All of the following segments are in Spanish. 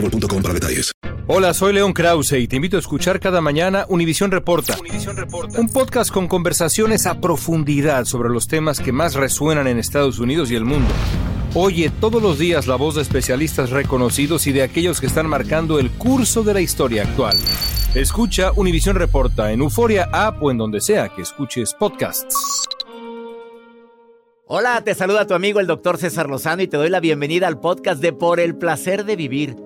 boostmobile.com para detalles. Hola, soy León Krause y te invito a escuchar cada mañana Univisión Reporta. Reporta. Un podcast con conversaciones a profundidad sobre los temas que más resuenan en Estados Unidos y el mundo. Oye todos los días la voz de especialistas reconocidos y de aquellos que están marcando el curso de la historia actual. Escucha Univisión Reporta en Euforia App o en donde sea que escuches podcasts. Hola, te saluda tu amigo el doctor César Lozano y te doy la bienvenida al podcast de Por el Placer de Vivir.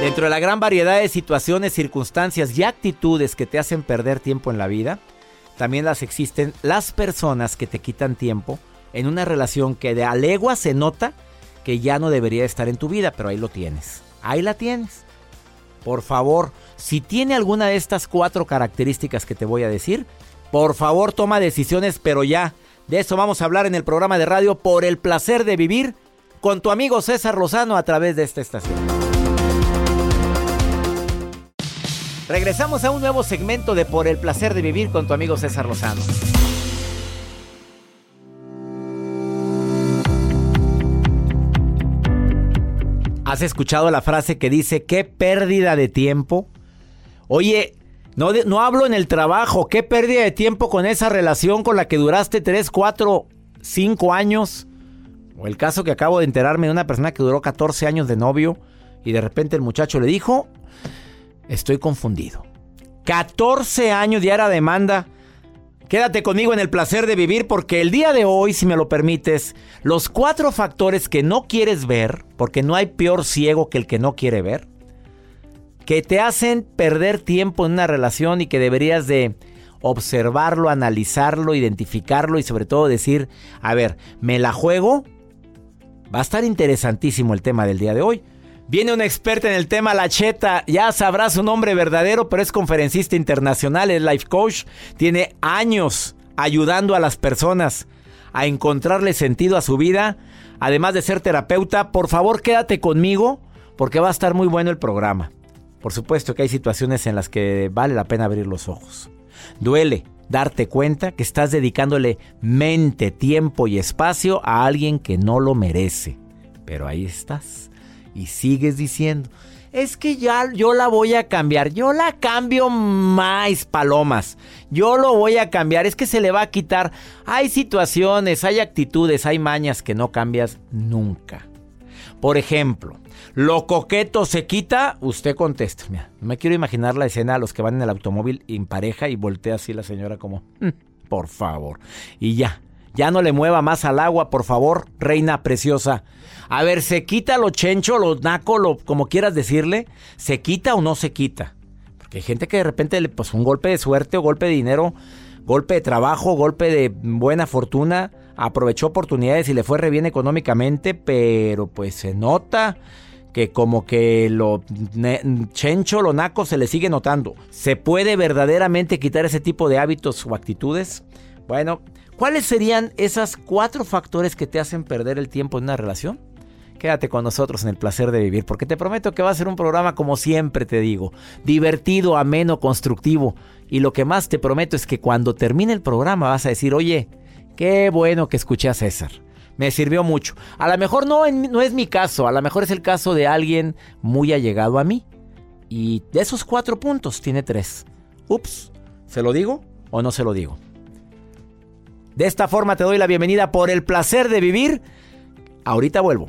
Dentro de la gran variedad de situaciones, circunstancias y actitudes que te hacen perder tiempo en la vida, también las existen las personas que te quitan tiempo en una relación que de a legua se nota que ya no debería estar en tu vida, pero ahí lo tienes. Ahí la tienes. Por favor, si tiene alguna de estas cuatro características que te voy a decir, por favor toma decisiones, pero ya. De eso vamos a hablar en el programa de radio Por el placer de vivir con tu amigo César Lozano a través de esta estación. Regresamos a un nuevo segmento de Por el placer de vivir con tu amigo César Lozano. ¿Has escuchado la frase que dice, qué pérdida de tiempo? Oye, no, no hablo en el trabajo, qué pérdida de tiempo con esa relación con la que duraste 3, 4, 5 años. O el caso que acabo de enterarme de una persona que duró 14 años de novio y de repente el muchacho le dijo, Estoy confundido. 14 años de era demanda. Quédate conmigo en el placer de vivir porque el día de hoy, si me lo permites, los cuatro factores que no quieres ver, porque no hay peor ciego que el que no quiere ver, que te hacen perder tiempo en una relación y que deberías de observarlo, analizarlo, identificarlo y sobre todo decir, a ver, ¿me la juego? Va a estar interesantísimo el tema del día de hoy. Viene una experta en el tema, La Cheta. Ya sabrá su nombre verdadero, pero es conferencista internacional, es life coach. Tiene años ayudando a las personas a encontrarle sentido a su vida. Además de ser terapeuta, por favor quédate conmigo porque va a estar muy bueno el programa. Por supuesto que hay situaciones en las que vale la pena abrir los ojos. Duele darte cuenta que estás dedicándole mente, tiempo y espacio a alguien que no lo merece. Pero ahí estás y sigues diciendo, es que ya yo la voy a cambiar, yo la cambio más palomas, yo lo voy a cambiar, es que se le va a quitar. Hay situaciones, hay actitudes, hay mañas que no cambias nunca. Por ejemplo, lo coqueto se quita, usted contesta. Mira, me quiero imaginar la escena a los que van en el automóvil en pareja y voltea así la señora como, mm, por favor. Y ya, ya no le mueva más al agua, por favor, reina preciosa. A ver, ¿se quita lo chencho, lo naco, lo como quieras decirle? ¿Se quita o no se quita? Porque hay gente que de repente, pues un golpe de suerte o golpe de dinero, golpe de trabajo, golpe de buena fortuna, aprovechó oportunidades y le fue re bien económicamente, pero pues se nota que como que lo chencho, lo naco se le sigue notando. ¿Se puede verdaderamente quitar ese tipo de hábitos o actitudes? Bueno, ¿cuáles serían esos cuatro factores que te hacen perder el tiempo en una relación? Quédate con nosotros en el placer de vivir, porque te prometo que va a ser un programa como siempre te digo, divertido, ameno, constructivo. Y lo que más te prometo es que cuando termine el programa vas a decir, oye, qué bueno que escuché a César. Me sirvió mucho. A lo mejor no, no es mi caso, a lo mejor es el caso de alguien muy allegado a mí. Y de esos cuatro puntos tiene tres. Ups, ¿se lo digo o no se lo digo? De esta forma te doy la bienvenida por el placer de vivir. Ahorita vuelvo.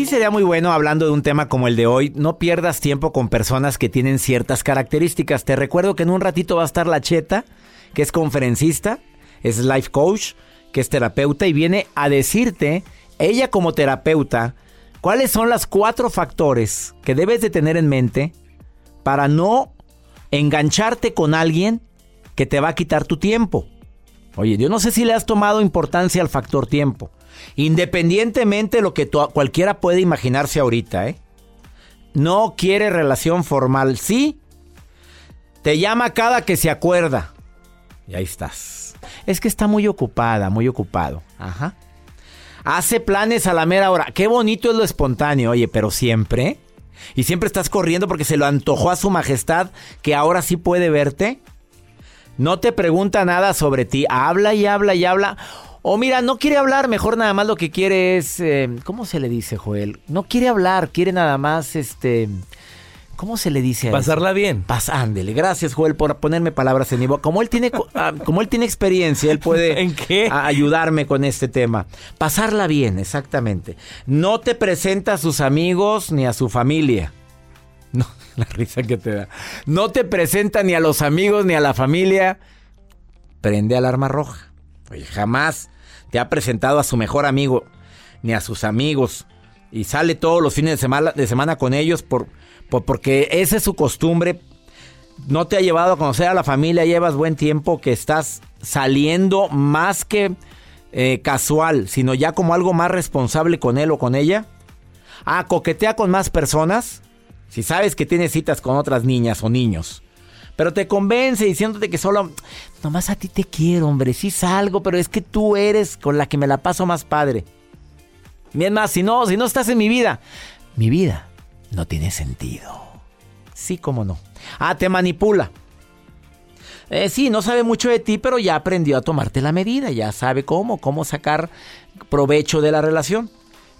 Sí sería muy bueno hablando de un tema como el de hoy, no pierdas tiempo con personas que tienen ciertas características. Te recuerdo que en un ratito va a estar la Cheta, que es conferencista, es life coach, que es terapeuta y viene a decirte, ella como terapeuta, cuáles son los cuatro factores que debes de tener en mente para no engancharte con alguien que te va a quitar tu tiempo. Oye, yo no sé si le has tomado importancia al factor tiempo. Independientemente de lo que cualquiera puede imaginarse ahorita, ¿eh? No quiere relación formal, ¿sí? Te llama cada que se acuerda. Y ahí estás. Es que está muy ocupada, muy ocupado. Ajá. Hace planes a la mera hora. Qué bonito es lo espontáneo, oye, pero siempre. Y siempre estás corriendo porque se lo antojó a su majestad que ahora sí puede verte. No te pregunta nada sobre ti. Habla y habla y habla. O mira, no quiere hablar, mejor nada más lo que quiere es, eh, ¿cómo se le dice, Joel? No quiere hablar, quiere nada más, este, ¿cómo se le dice? Pasarla bien. Pasándele. Gracias, Joel, por ponerme palabras en mi boca. Como él tiene, ah, como él tiene experiencia, él puede ¿En qué? ayudarme con este tema. Pasarla bien, exactamente. No te presenta a sus amigos ni a su familia. No, la risa que te da. No te presenta ni a los amigos ni a la familia. Prende alarma roja. Oye, jamás te ha presentado a su mejor amigo ni a sus amigos y sale todos los fines de semana, con ellos por, porque esa es su costumbre. No te ha llevado a conocer a la familia, llevas buen tiempo que estás saliendo más que eh, casual, sino ya como algo más responsable con él o con ella. Ah, coquetea con más personas. Si sabes que tienes citas con otras niñas o niños. Pero te convence diciéndote que solo, nomás a ti te quiero, hombre, sí salgo, pero es que tú eres con la que me la paso más padre. Bien más, si no, si no estás en mi vida, mi vida no tiene sentido. Sí, cómo no. Ah, te manipula. Eh, sí, no sabe mucho de ti, pero ya aprendió a tomarte la medida, ya sabe cómo, cómo sacar provecho de la relación.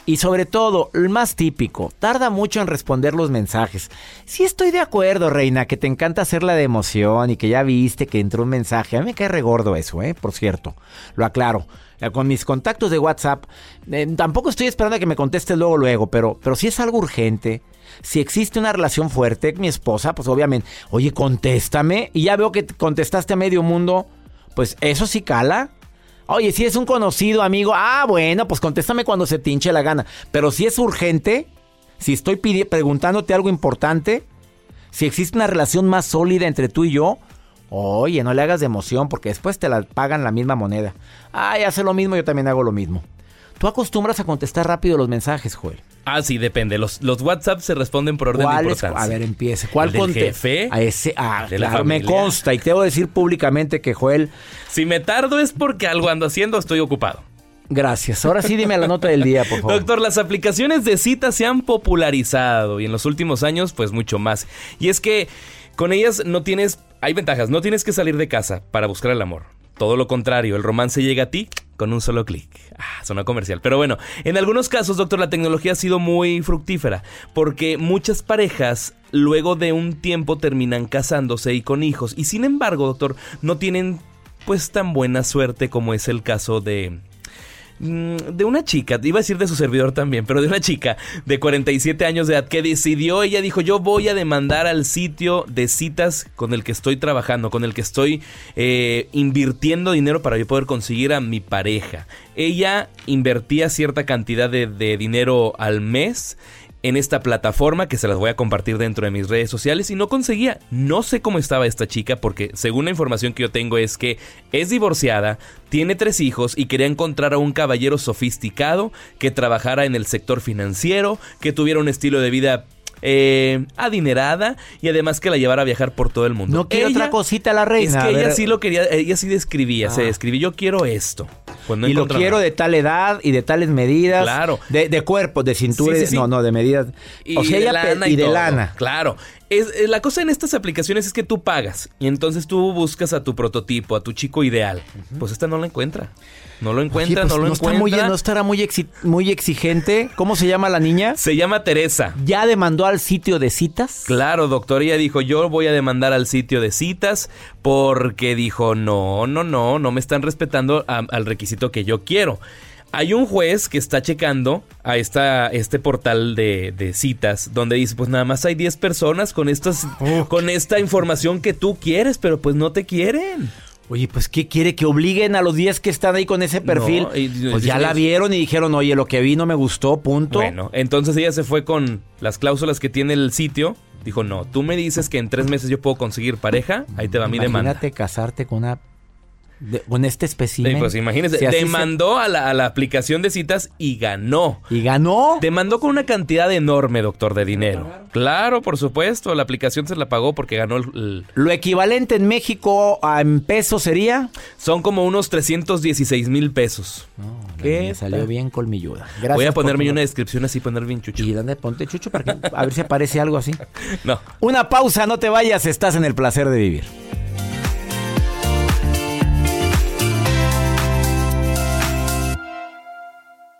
Y sobre todo, el más típico, tarda mucho en responder los mensajes. Sí estoy de acuerdo, reina, que te encanta hacerla de emoción y que ya viste que entró un mensaje. A mí me cae regordo eso, ¿eh? Por cierto, lo aclaro. Con mis contactos de WhatsApp, eh, tampoco estoy esperando a que me conteste luego, luego, pero, pero si es algo urgente, si existe una relación fuerte, mi esposa, pues obviamente, oye, contéstame. Y ya veo que contestaste a medio mundo, pues eso sí cala. Oye, si es un conocido amigo, ah, bueno, pues contéstame cuando se te hinche la gana. Pero si es urgente, si estoy preguntándote algo importante, si existe una relación más sólida entre tú y yo, oye, no le hagas de emoción porque después te la pagan la misma moneda. Ah, hace lo mismo, yo también hago lo mismo. Tú acostumbras a contestar rápido los mensajes, Joel. Ah, sí, depende. Los, los WhatsApp se responden por orden de ¿Cuál es? importancia. A ver, empiece. ¿Cuál ¿El del conte- jefe? A ese, ah, ¿De la claro, me consta y te debo decir públicamente que Joel, Si me tardo es porque algo ando haciendo, estoy ocupado. gracias. Ahora sí dime la nota del día, por favor. Doctor, las aplicaciones de citas se han popularizado y en los últimos años, pues mucho más. Y es que con ellas no tienes, hay ventajas, no tienes que salir de casa para buscar el amor. Todo lo contrario, el romance llega a ti con un solo clic. Ah, suena comercial. Pero bueno, en algunos casos, doctor, la tecnología ha sido muy fructífera porque muchas parejas luego de un tiempo terminan casándose y con hijos. Y sin embargo, doctor, no tienen pues tan buena suerte como es el caso de de una chica, iba a decir de su servidor también, pero de una chica de 47 años de edad que decidió, ella dijo, yo voy a demandar al sitio de citas con el que estoy trabajando, con el que estoy eh, invirtiendo dinero para yo poder conseguir a mi pareja. Ella invertía cierta cantidad de, de dinero al mes en esta plataforma que se las voy a compartir dentro de mis redes sociales y no conseguía. No sé cómo estaba esta chica porque según la información que yo tengo es que es divorciada, tiene tres hijos y quería encontrar a un caballero sofisticado que trabajara en el sector financiero, que tuviera un estilo de vida eh, adinerada y además que la llevara a viajar por todo el mundo. No quiere Ella- otra cosita la reina. Es que ella sí lo quería, ella sí describía, se Ah. describía, yo quiero esto. Pues no y lo quiero de tal edad y de tales medidas. Claro. De, de cuerpo, de cintura. Sí, y sí, de- sí. No, no, de medidas. Y o sea, de ella lana y, de todo. lana. Claro. Es, eh, la cosa en estas aplicaciones es que tú pagas y entonces tú buscas a tu prototipo, a tu chico ideal. Pues esta no lo encuentra. No lo encuentra, Oye, pues, no lo encuentra. muy, no estará muy, exi- muy exigente. ¿Cómo se llama la niña? Se llama Teresa. ¿Ya demandó al sitio de citas? Claro, doctor, ella dijo, yo voy a demandar al sitio de citas porque dijo, no, no, no, no me están respetando a- al requisito que yo quiero. Hay un juez que está checando a esta, este portal de, de citas donde dice, pues nada más hay 10 personas con, estas, con esta información que tú quieres, pero pues no te quieren. Oye, pues ¿qué quiere? ¿Que obliguen a los 10 que están ahí con ese perfil? y- pues ya la vieron y dijeron, oye, lo que vi no me gustó, punto. Bueno, entonces ella se fue con las cláusulas que tiene el sitio. Dijo, no, tú me dices que en tres meses yo puedo conseguir pareja, ahí te va mi demanda. Imagínate casarte con una... de- con este espécimen. Pues imagínese, Si se- demandó a, la, a la aplicación de citas y ganó. ¿Y ganó? Demandó con una cantidad enorme, doctor, de dinero. Claro, por supuesto, la aplicación se la pagó porque ganó el... el- Lo equivalente en México a en pesos sería... son como unos 316 mil pesos. ¿Qué? ¿Qué salió bien colmilluda. Gracias Voy a ponerme una descripción así, poner bien chucho. Y dónde ponte chucho para que a ver si aparece algo así. No. Una pausa, no te vayas, estás en el placer de vivir.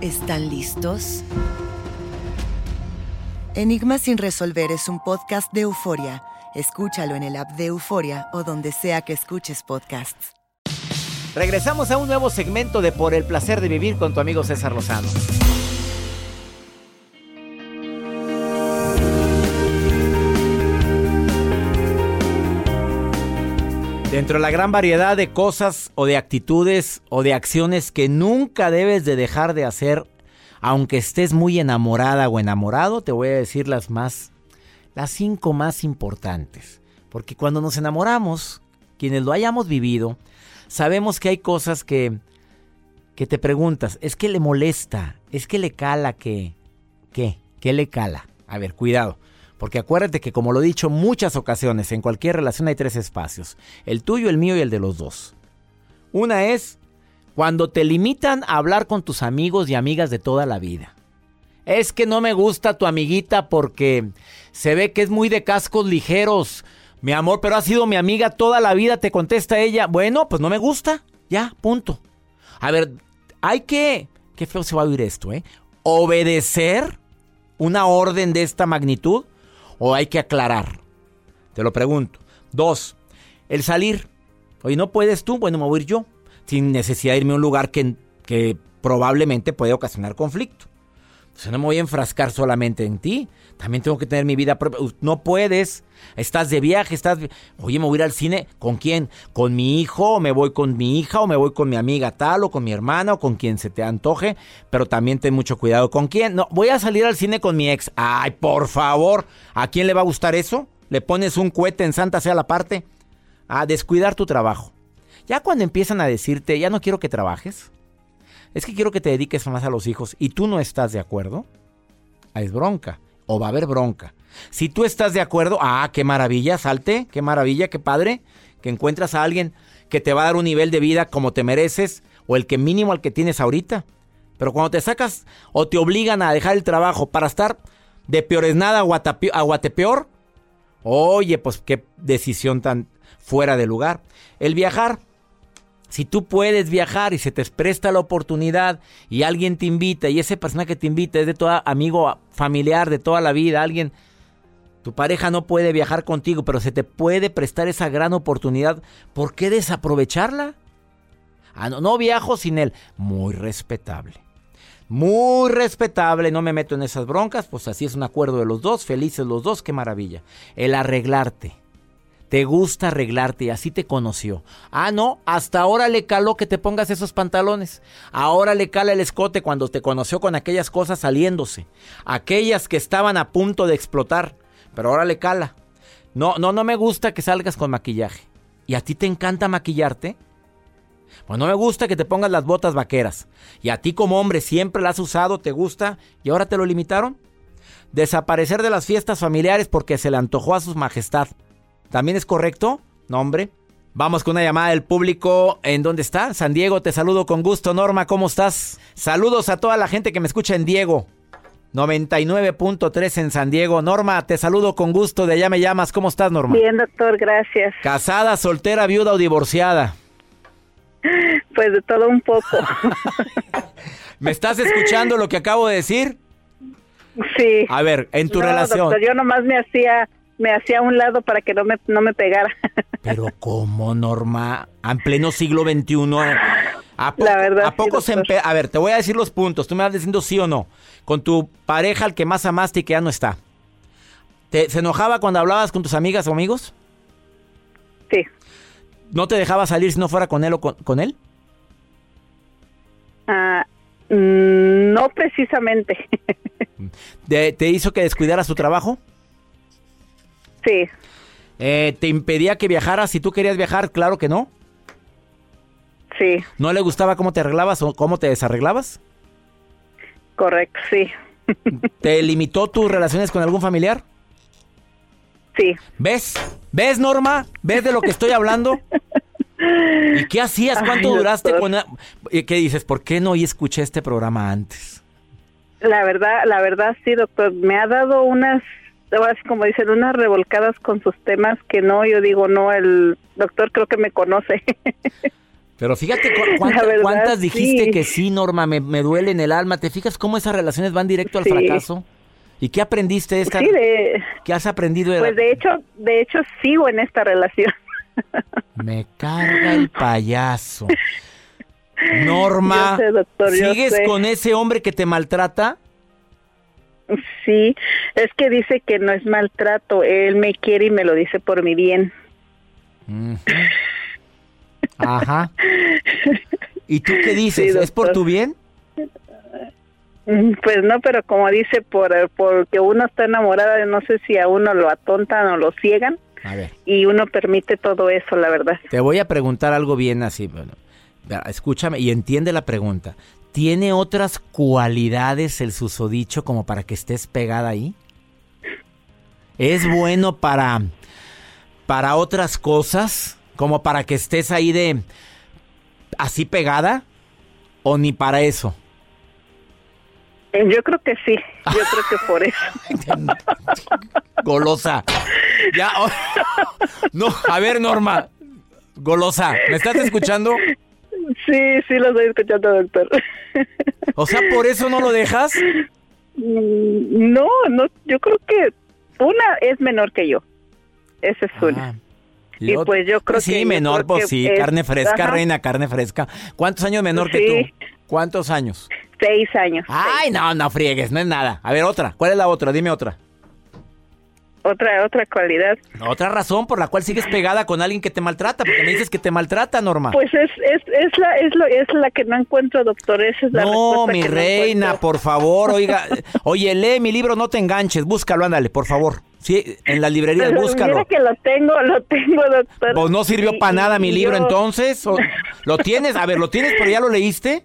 ¿Están listos? Enigma sin resolver es un podcast de euforia. Escúchalo en el app de Euforia o donde sea que escuches podcasts. Regresamos a un nuevo segmento de Por el placer de vivir con tu amigo César Lozano. Dentro de la gran variedad de cosas o de actitudes o de acciones que nunca debes de dejar de hacer, aunque estés muy enamorada o enamorado, te voy a decir las más, las cinco más importantes. Porque cuando nos enamoramos, quienes lo hayamos vivido, sabemos que hay cosas que, que te preguntas, es que le molesta, es que le cala que, ¿qué? ¿Qué le cala? A ver, cuidado. Porque acuérdate que como lo he dicho muchas ocasiones, en cualquier relación hay tres espacios. El tuyo, el mío y el de los dos. Una es cuando te limitan a hablar con tus amigos y amigas de toda la vida. Es que no me gusta tu amiguita porque se ve que es muy de cascos ligeros. Mi amor, pero ha sido mi amiga toda la vida, te contesta ella. Bueno, pues no me gusta. Ya, punto. A ver, hay que... Qué feo se va a oír esto, ¿eh? Obedecer una orden de esta magnitud o hay que aclarar. Te lo pregunto. Dos, el salir. Oye, ¿no puedes tú? Bueno, me voy a ir yo. Sin necesidad de irme a un lugar que, que probablemente puede ocasionar conflicto. O sea, no me voy a enfrascar solamente en ti. También tengo que tener mi vida propia. No puedes. Estás de viaje, estás... Oye, me voy a ir al cine. ¿Con quién? ¿Con mi hijo? ¿O me voy con mi hija? ¿O me voy con mi amiga tal? ¿O con mi hermana? ¿O con quien se te antoje? Pero también ten mucho cuidado. ¿Con quién? No, voy a salir al cine con mi ex. Ay, por favor. ¿A quién le va a gustar eso? ¿Le pones un cohete en Santa sea la parte? A descuidar tu trabajo. Ya cuando empiezan a decirte, ya no quiero que trabajes es que quiero que te dediques más a los hijos y tú no estás de acuerdo, es bronca o va a haber bronca. Si tú estás de acuerdo, ah, qué maravilla, salte, qué maravilla, qué padre, que encuentras a alguien que te va a dar un nivel de vida como te mereces o el que mínimo al que tienes ahorita. Pero cuando te sacas o te obligan a dejar el trabajo para estar de peores nada a guatepeor, oye, pues qué decisión tan fuera de lugar. El viajar, si tú puedes viajar y se te presta la oportunidad y alguien te invita y ese persona que te invita es de todo amigo familiar de toda la vida, alguien, tu pareja no puede viajar contigo, pero se te puede prestar esa gran oportunidad, ¿por qué desaprovecharla? Ah, no, no viajo sin él. Muy respetable. Muy respetable, no me meto en esas broncas, pues así es un acuerdo de los dos, felices los dos, qué maravilla. El arreglarte te gusta arreglarte y así te conoció. Ah, no, hasta ahora le caló que te pongas esos pantalones. Ahora le cala el escote cuando te conoció con aquellas cosas saliéndose. Aquellas que estaban a punto de explotar. Pero ahora le cala. No, no, no me gusta que salgas con maquillaje. ¿Y a ti te encanta maquillarte? Pues no me gusta que te pongas las botas vaqueras. ¿Y a ti como hombre siempre las has usado, te gusta y ahora te lo limitaron? Desaparecer de las fiestas familiares porque se le antojó a su majestad. ¿También es correcto? Nombre. Vamos con una llamada del público. ¿En dónde está? San Diego, te saludo con gusto. Norma, ¿cómo estás? Saludos a toda la gente que me escucha en Diego. 99.3 en San Diego. Norma, te saludo con gusto. De allá me llamas. ¿Cómo estás, Norma? Bien, doctor, gracias. ¿Casada, soltera, viuda o divorciada? Pues de todo un poco. ¿Me estás escuchando lo que acabo de decir? Sí. A ver, en tu relación. Doctor, yo nomás me hacía me hacía a un lado para que no me, no me pegara. Pero ¿cómo, Norma? En pleno siglo XXI. ¿A poco, La verdad, ¿a poco sí, se A ver, te voy a decir los puntos. Tú me vas diciendo sí o no. Con tu pareja, al que más amaste y que ya no está. ¿Te, ¿Se enojaba cuando hablabas con tus amigas o amigos? Sí, ¿No te dejaba salir si no fuera con él o con, con él? Ah, mm, no precisamente. ¿De- ¿Te hizo que descuidaras tu trabajo? Sí, Eh, ¿Te impedía que viajaras si tú querías viajar? Claro que no. sí, ¿No le gustaba cómo te arreglabas o cómo te desarreglabas? correcto, sí, ¿Te limitó tus relaciones con algún familiar? sí. ¿Ves? ¿Ves, Norma? ¿Ves de lo que estoy hablando? ¿Y qué hacías? ¿Cuánto Ay, duraste con... a- ¿Y ¿Qué dices? ¿Por qué no escuché este programa antes? La verdad, la verdad sí, doctor, me ha dado unas, ahora sí como dicen, unas revolcadas con sus temas que no, yo digo, no, el doctor creo que me conoce. Pero fíjate cu- cuánta- La verdad, cuántas dijiste sí. que sí, Norma, me, me duele en el alma. ¿Te fijas cómo esas relaciones van directo al Sí. fracaso? ¿Y qué aprendiste de esta? sí, de, ¿Qué has aprendido de la- pues de hecho, de hecho sigo en esta relación. Me carga el payaso. Norma, sé, doctor, ¿sigues con ese hombre que te maltrata? Sí, es que dice que no es maltrato, él me quiere y me lo dice por mi bien. Ajá. ¿Y tú qué dices? Sí, ¿Es por tu bien? Mm, Pues no, pero como dice, por porque uno está enamorada, no sé si a uno lo atontan o lo ciegan A ver, y uno permite todo eso, la verdad. te voy a preguntar algo bien así. Bueno, escúchame y entiende la pregunta. ¿Tiene otras cualidades el susodicho como para que estés pegada ahí? ¿Es bueno para, para otras cosas? ¿Como para que estés ahí de así pegada? ¿O ni para eso? Yo creo que sí, yo creo que por eso. Golosa. Ya. oh. No, a ver, Norma. Golosa, ¿me estás escuchando? Sí, sí lo estoy escuchando, doctor. O sea, ¿por eso no lo dejas? Mm, No, no, yo creo que una es menor que yo. Esa es una. Ah, Y, pues yo creo sí, que... Sí, menor, pues sí, carne fresca, reina, carne fresca. ¿Cuántos años menor que tú? ¿Cuántos años? Seis años. Ay, no, no friegues, no es nada. A ver, otra. ¿Cuál es la otra? Dime otra. Otra, otra cualidad. Otra razón por la cual sigues pegada con alguien que te maltrata, porque me dices que te maltrata, Norma. Pues es, es, es, la, es, lo, es la que no encuentro, doctor. Esa es la no, mi reina, por favor, oiga. Oye, lee mi libro, no te enganches, búscalo, ándale, por favor. Sí, en las librerías, búscalo. Mira que lo tengo, lo tengo, doctor. Pues no sirvió para nada mi libro, entonces. ¿Lo tienes? A ver, ¿lo tienes, pero ya lo leíste?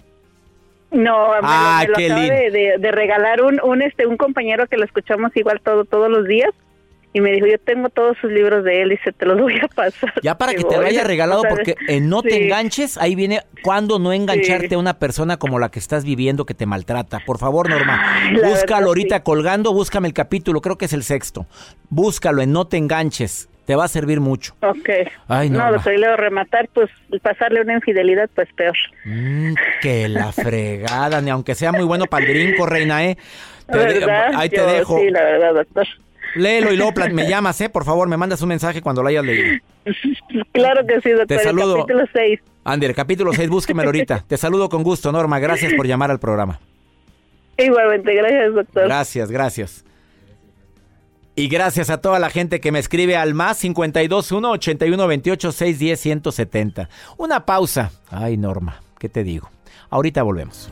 No, me, ah, lo, acaba de, de, regalar un, un, este, un compañero que lo escuchamos igual todo, todos los días y me dijo, yo tengo todos sus libros de él y se te los voy a pasar. Ya para que te lo haya regalado, porque en no te enganches, ahí viene cuando no engancharte a una persona como la que estás viviendo que te maltrata. Por favor, Norma, búscalo ahorita colgando, búscame el capítulo, creo que es el sexto. Búscalo en no te enganches. Te va a servir mucho. Ok. Ay, no, lo estoy leo rematar, pues pasarle una infidelidad, pues peor. Mm, que la fregada, ni aunque sea muy bueno para el brinco, reina, ¿eh? ahí te dejo. Sí, la verdad, doctor. Léelo y luego me llamas, ¿eh? Por favor, me mandas un mensaje cuando lo hayas leído. Claro que sí, doctor. Te saludo. capítulo 6. Ander, capítulo 6, búsquemelo ahorita. Te saludo con gusto, Norma. Gracias por llamar al programa. Igualmente, gracias, doctor. Gracias, gracias. Y gracias a toda la gente que me escribe al más 521 81 28 610 170. Una pausa. Ay, Norma, ¿qué te digo? Ahorita volvemos.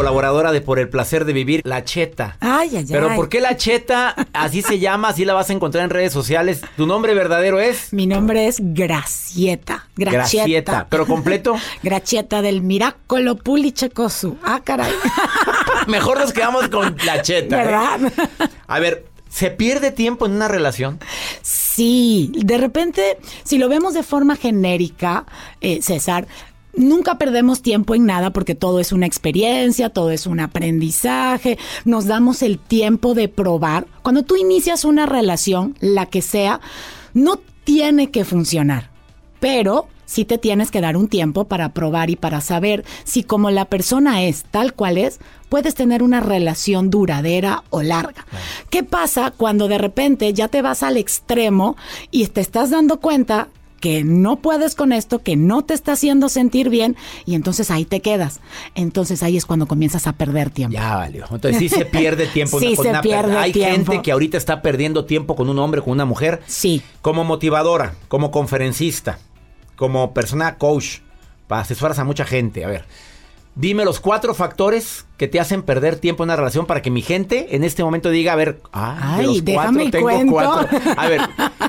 Colaboradora de Por el placer de vivir, La Cheta. Ay, ay, ay. Pero ¿por qué La Cheta? Así se llama, así la vas a encontrar en redes sociales. ¿Tu nombre verdadero es? Mi nombre es Gracieta. Gracieta. Gracieta. ¿Pero completo? Gracieta del Miracolo Pulichecosu. Ah, caray. Mejor nos quedamos con La Cheta. ¿eh? ¿Verdad? A ver, ¿Se pierde tiempo en una relación? Sí, de repente, si lo vemos de forma genérica, eh, César, Nunca perdemos tiempo en nada porque todo es una experiencia, todo es un aprendizaje, nos damos el tiempo de probar. Cuando tú inicias una relación, la que sea, no tiene que funcionar, pero sí te tienes que dar un tiempo para probar y para saber si como la persona es tal cual es, puedes tener una relación duradera o larga. ¿Qué pasa cuando de repente ya te vas al extremo y te estás dando cuenta que no puedes con esto, que no te está haciendo sentir bien y entonces ahí te quedas. Entonces ahí es cuando comienzas a perder tiempo. Ya valió. Entonces sí se pierde tiempo. sí, se pierde Hay gente que ahorita está perdiendo tiempo con un hombre, con una mujer. Sí. Como motivadora, como conferencista, como persona coach, para asesoras a mucha gente. A ver, Dime los cuatro factores que te hacen perder tiempo en una relación para que mi gente en este momento diga, a ver, ah, de los cuatro tengo cuatro. A ver,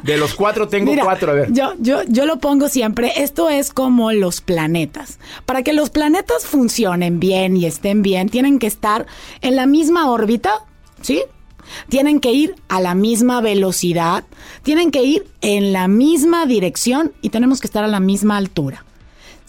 de los cuatro tengo cuatro, a ver. Yo, yo, yo lo pongo siempre, esto es como los planetas. Para que los planetas funcionen bien y estén bien, tienen que estar en la misma órbita, ¿sí? Tienen que ir a la misma velocidad, tienen que ir en la misma dirección y tenemos que estar a la misma altura.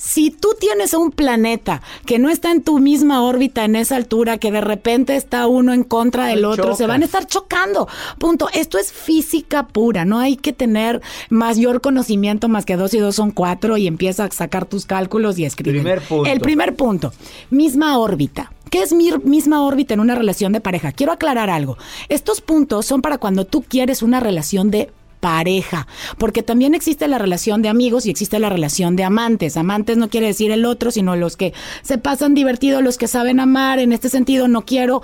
Si tú tienes un planeta que no está en tu misma órbita en esa altura, que de repente está uno en contra del otro, se van a estar chocando. Punto. Esto es física pura. No hay que tener mayor conocimiento más que dos y dos son cuatro y empieza a sacar tus cálculos y escribir. Primer punto. El primer punto. Misma órbita. ¿Qué es mi misma órbita en una relación de pareja? Quiero aclarar algo. Estos puntos son para cuando tú quieres una relación de pareja, porque también existe la relación de amigos y existe la relación de amantes. Amantes no quiere decir el otro, sino los que se pasan divertidos, los que saben amar. En este sentido, no quiero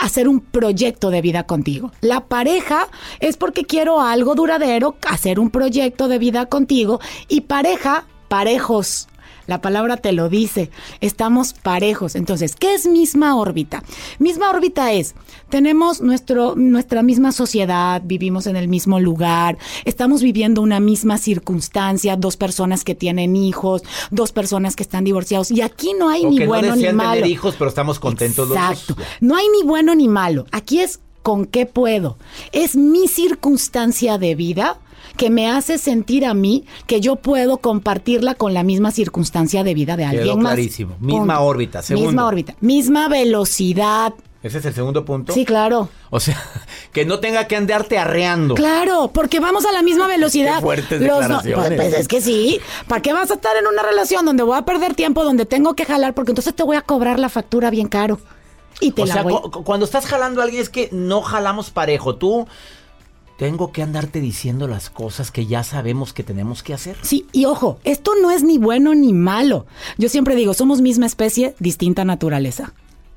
hacer un proyecto de vida contigo. La pareja es porque quiero algo duradero, hacer un proyecto de vida contigo y pareja, parejos. La palabra te lo dice, estamos parejos. Entonces, ¿qué es misma órbita? Misma órbita es, tenemos nuestro, nuestra misma sociedad, vivimos en el mismo lugar, estamos viviendo una misma circunstancia, dos personas que tienen hijos, dos personas que están divorciados. Y aquí no hay ni bueno ni malo. tener hijos, pero estamos contentos Exacto. No hay ni bueno ni malo. Aquí es con qué puedo. Es mi circunstancia de vida que me hace sentir a mí que yo puedo compartirla con la misma circunstancia de vida de alguien más. clarísimo. Misma órbita, segundo. Misma órbita, misma velocidad. ¿Ese es el segundo punto? Sí, claro. O sea, que no tenga que andarte arreando. Claro, porque vamos a la misma velocidad. Qué fuertes declaraciones. pues, es que sí. ¿Para qué vas a estar en una relación donde voy a perder tiempo, donde tengo que jalar? Porque entonces te voy a cobrar la factura bien caro. Y te o la sea, voy... cuando estás jalando a alguien es que no jalamos parejo. Tú tengo que andarte diciendo las cosas que ya sabemos que tenemos que hacer. Sí, y ojo, esto no es ni bueno ni malo. Yo siempre digo, somos misma especie, distinta naturaleza.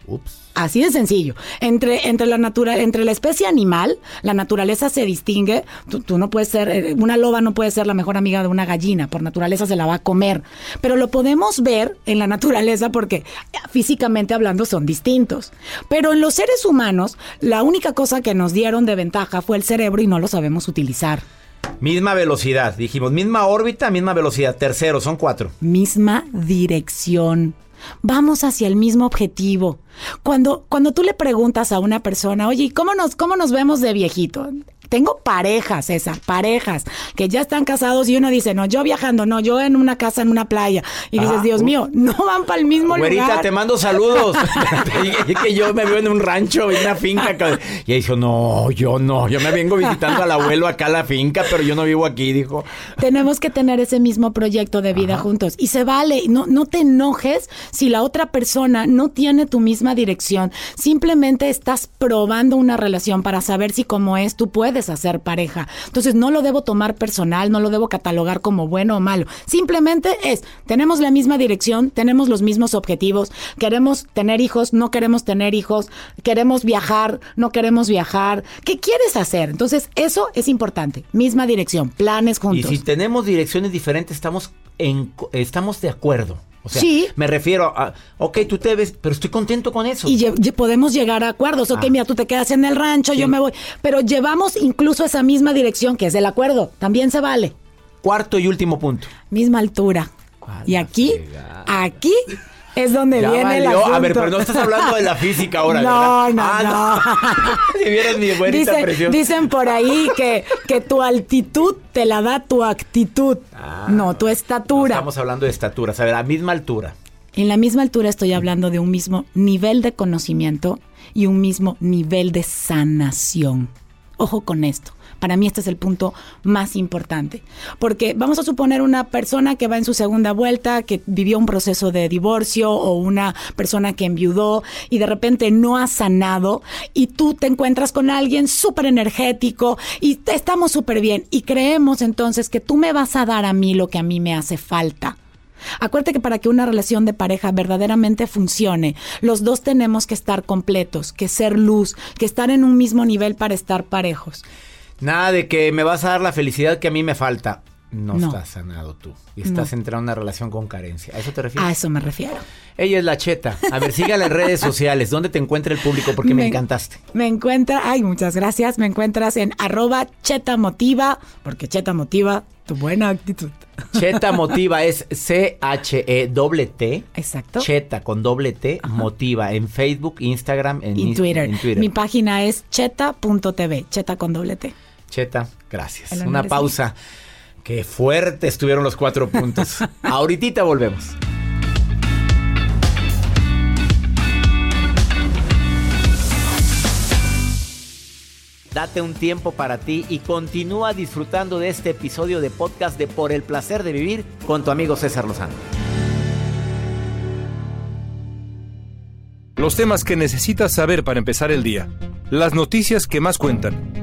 Ups. Así de sencillo. Entre, entre, la natura, entre la especie animal, la naturaleza se distingue. Tú, no puedes ser, eh, una loba no puede ser la mejor amiga de una gallina, por naturaleza se la va a comer. Pero lo podemos ver en la naturaleza porque físicamente hablando son distintos. Pero en los seres humanos, la única cosa que nos dieron de ventaja fue el cerebro y no lo sabemos utilizar. Misma velocidad, dijimos, misma órbita, misma velocidad. Tercero, son cuatro. Misma dirección vamos hacia el mismo objetivo. Cuando, cuando tú le preguntas a una persona, oye, ¿cómo nos, cómo nos vemos de viejito? Tengo parejas, esas parejas que ya están casados y uno dice, no, yo viajando, no, yo en una casa, en una playa. Y dices, Dios uh. mío, no van para el mismo güerita, lugar. te mando saludos. es que yo me veo en un rancho, en una finca. Y dijo, no, yo no, yo me vengo visitando al abuelo acá a la finca, pero yo no vivo aquí, dijo. Tenemos que tener ese mismo proyecto de vida juntos. Y se vale, no, no te enojes si la otra persona no tiene tu misma dirección. Simplemente estás probando una relación para saber si como es tú puedes hacer pareja. Entonces no lo debo tomar personal, no lo debo catalogar como bueno o malo. Simplemente es, tenemos la misma dirección, tenemos los mismos objetivos, queremos tener hijos, no queremos tener hijos, queremos viajar, no queremos viajar. ¿Qué quieres hacer? Entonces eso es importante. Misma dirección, planes juntos. Y si tenemos direcciones diferentes, estamos, en, estamos de acuerdo. O sea, sí. me refiero a, ok, tú te ves, pero estoy contento con eso. Y podemos llegar a acuerdos. Ok, ah. mira, tú te quedas en el rancho, yo me voy. Pero llevamos incluso esa misma dirección, que es el acuerdo. También se vale. Cuarto y último punto. Misma altura. Y aquí, aquí es donde viene la A ver, pero no estás hablando de la física ahora, No, no, ah, no. si vieras mi buenita Dice, Dicen por ahí que, que tu altitud te la da tu actitud, ah. no tu estatura. estamos hablando de estatura, a ver, la misma altura. En la misma altura estoy hablando de un mismo nivel de conocimiento y un mismo nivel de sanación. Ojo con esto. Para mí este es el punto más importante. Porque vamos a suponer una persona que va en su segunda vuelta, que vivió un proceso de divorcio o una persona que enviudó y de repente no ha sanado y tú te encuentras con alguien súper energético y estamos súper bien y creemos entonces que tú me vas a dar a mí lo que a mí me hace falta. Acuérdate que para que una relación de pareja verdaderamente funcione, los dos tenemos que estar completos, que ser luz, que estar en un mismo nivel para estar parejos. Nada de que me vas a dar la felicidad que a mí me falta. No, estás sanado tú. Y estás entrando en una relación con carencia. ¿A eso te refieres? A eso me refiero. Ella es la Cheta. A ver, sígala en redes sociales. ¿Dónde te encuentra el público? Porque me, encantaste. Me encuentra, ay, muchas gracias. Me encuentras en arroba Cheta Motiva, porque Cheta Motiva tu buena actitud. Cheta Motiva es C-H-E-T. Exacto. Cheta con doble T Motiva en Facebook, Instagram, en, y Twitter. Mi página es cheta.tv, cheta con doble T. Cheta, gracias. Una pausa. Qué fuerte estuvieron los cuatro puntos. Ahorita volvemos. Date un tiempo para ti y continúa disfrutando de este episodio de podcast de Por el placer de vivir con tu amigo César Lozano. Los temas que necesitas saber para empezar el día. Las noticias que más cuentan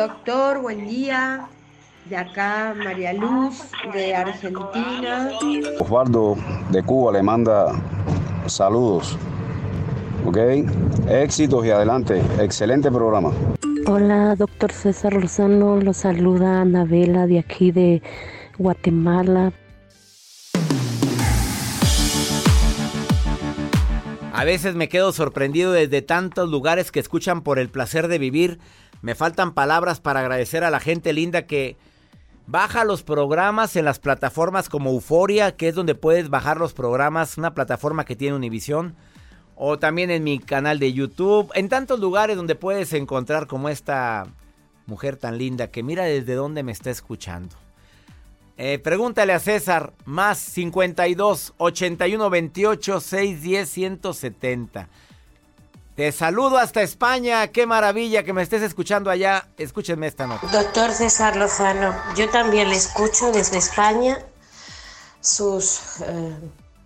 Doctor, buen día. De acá María Luz, de Argentina. Osvaldo de Cuba le manda saludos. ¿Ok? Éxitos y adelante. Excelente programa. Hola, doctor César Lozano. Lo saluda Anabela de aquí de Guatemala. A veces me quedo sorprendido desde tantos lugares que escuchan por el placer de vivir me faltan palabras para agradecer a la gente linda que baja los programas en las plataformas como Euforia, que es donde puedes bajar los programas, una plataforma que tiene Univisión. O también en mi canal de YouTube, en tantos lugares donde puedes encontrar como esta mujer tan linda que mira desde dónde me está escuchando. Eh, pregúntale a César, más 52 81 28 610 170. Te saludo hasta España. Qué maravilla que me estés escuchando allá. Escúchenme esta nota. Doctor César Lozano, yo también le escucho desde España sus eh,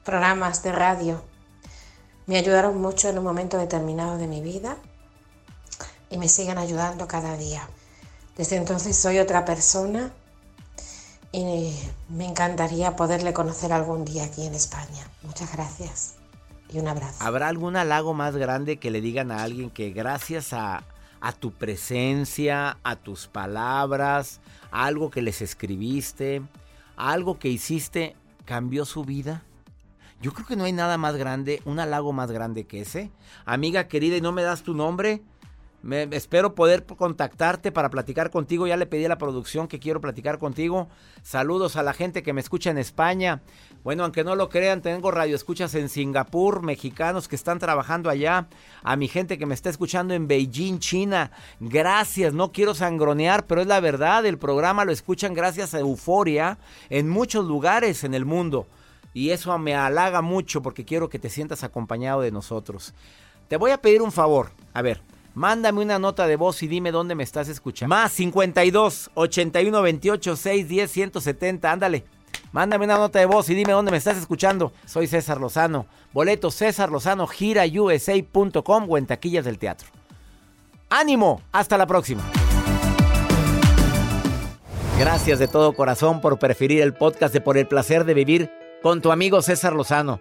programas de radio. Me ayudaron mucho en un momento determinado de mi vida y me siguen ayudando cada día. Desde entonces soy otra persona y me encantaría poderle conocer algún día aquí en España. Muchas gracias un abrazo. ¿Habrá algún halago más grande que le digan a alguien que gracias a, a tu presencia, a tus palabras, a algo que les escribiste, algo que hiciste, cambió su vida? Yo creo que no hay nada más grande, un halago más grande que ese. Amiga querida, ¿y no me das tu nombre? Me, espero poder contactarte para platicar contigo. Ya le pedí a la producción que quiero platicar contigo. Saludos a la gente que me escucha en España. Bueno, aunque no lo crean, tengo radio escuchas en Singapur, mexicanos que están trabajando allá. A mi gente que me está escuchando en Beijing, China. Gracias, no quiero sangronear, pero es la verdad. El programa lo escuchan gracias a Euforia en muchos lugares en el mundo. Y eso me halaga mucho porque quiero que te sientas acompañado de nosotros. Te voy a pedir un favor. A ver, Mándame una nota de voz y dime dónde me estás escuchando. Más 52 81 28 6 10 170. Ándale. Mándame una nota de voz y dime dónde me estás escuchando. Soy César Lozano. Boleto César Lozano, girausa.com o en taquillas del teatro. ¡Ánimo! Hasta la próxima. Gracias de todo corazón por preferir el podcast de Por el placer de vivir con tu amigo César Lozano.